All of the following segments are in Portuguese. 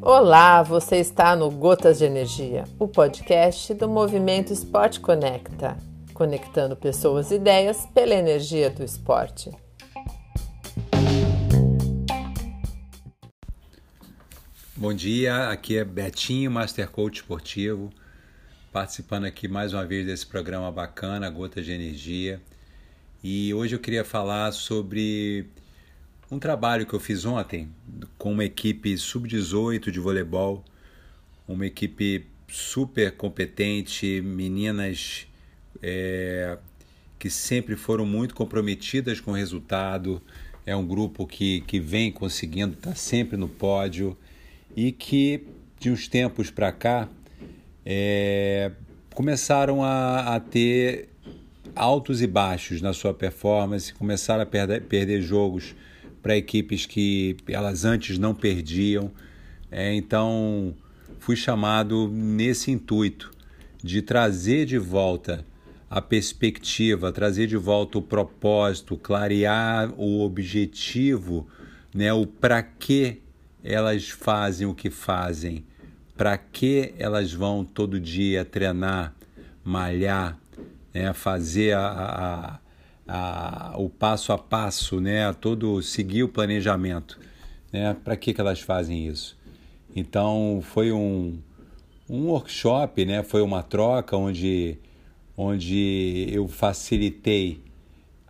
Olá, você está no Gotas de Energia, o podcast do Movimento Esporte Conecta, conectando pessoas e ideias pela energia do esporte. Bom dia, aqui é Betinho, Master Coach Esportivo, participando aqui mais uma vez desse programa bacana, Gotas de Energia. E hoje eu queria falar sobre um trabalho que eu fiz ontem com uma equipe sub-18 de voleibol, uma equipe super competente, meninas é, que sempre foram muito comprometidas com o resultado. É um grupo que, que vem conseguindo estar tá sempre no pódio e que de uns tempos para cá é, começaram a, a, ter altos e baixos na sua performance, começaram a perder, perder jogos para equipes que elas antes não perdiam. É, então, fui chamado nesse intuito de trazer de volta a perspectiva, trazer de volta o propósito, clarear o objetivo, né, o para que elas fazem o que fazem, para que elas vão todo dia treinar, malhar, né, fazer a, a a, o passo a passo, né, todo seguir o planejamento, né? Para que que elas fazem isso? Então foi um, um workshop, né? Foi uma troca onde onde eu facilitei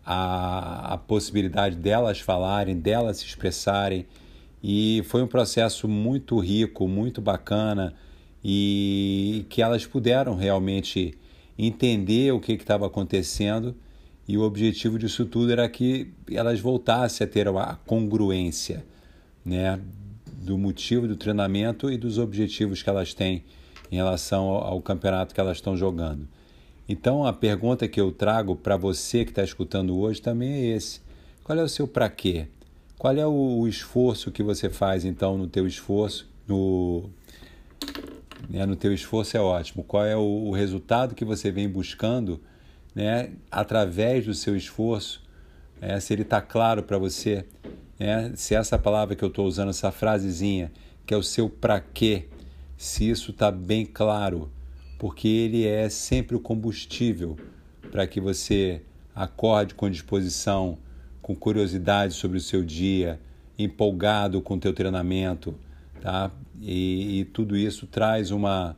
a, a possibilidade delas falarem, delas se expressarem e foi um processo muito rico, muito bacana e que elas puderam realmente entender o que estava acontecendo e o objetivo disso tudo era que elas voltassem a ter a congruência né, do motivo do treinamento e dos objetivos que elas têm em relação ao, ao campeonato que elas estão jogando. Então a pergunta que eu trago para você que está escutando hoje também é esse: qual é o seu para quê? Qual é o, o esforço que você faz então no teu esforço, no né, no teu esforço é ótimo. Qual é o, o resultado que você vem buscando? né, através do seu esforço, é, se ele está claro para você, né, se essa palavra que eu estou usando, essa frasezinha, que é o seu para quê, se isso está bem claro, porque ele é sempre o combustível para que você acorde com disposição, com curiosidade sobre o seu dia, empolgado com o teu treinamento, tá? E, e, tudo isso traz uma,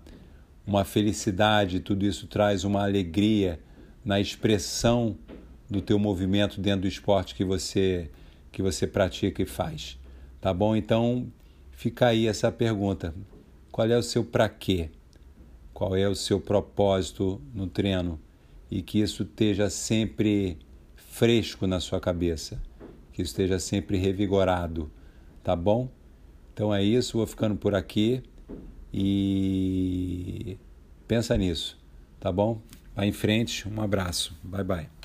uma felicidade, tudo isso traz uma alegria na expressão do teu movimento dentro do esporte que você que você pratica e faz. Tá bom? Então, fica aí essa pergunta. Qual é o seu para quê? Qual é o seu propósito no treino? E que isso esteja sempre fresco na sua cabeça, que isso esteja sempre revigorado, tá bom? Então é isso, vou ficando por aqui e pensa nisso, tá bom? Vai em frente, um abraço. Bye bye.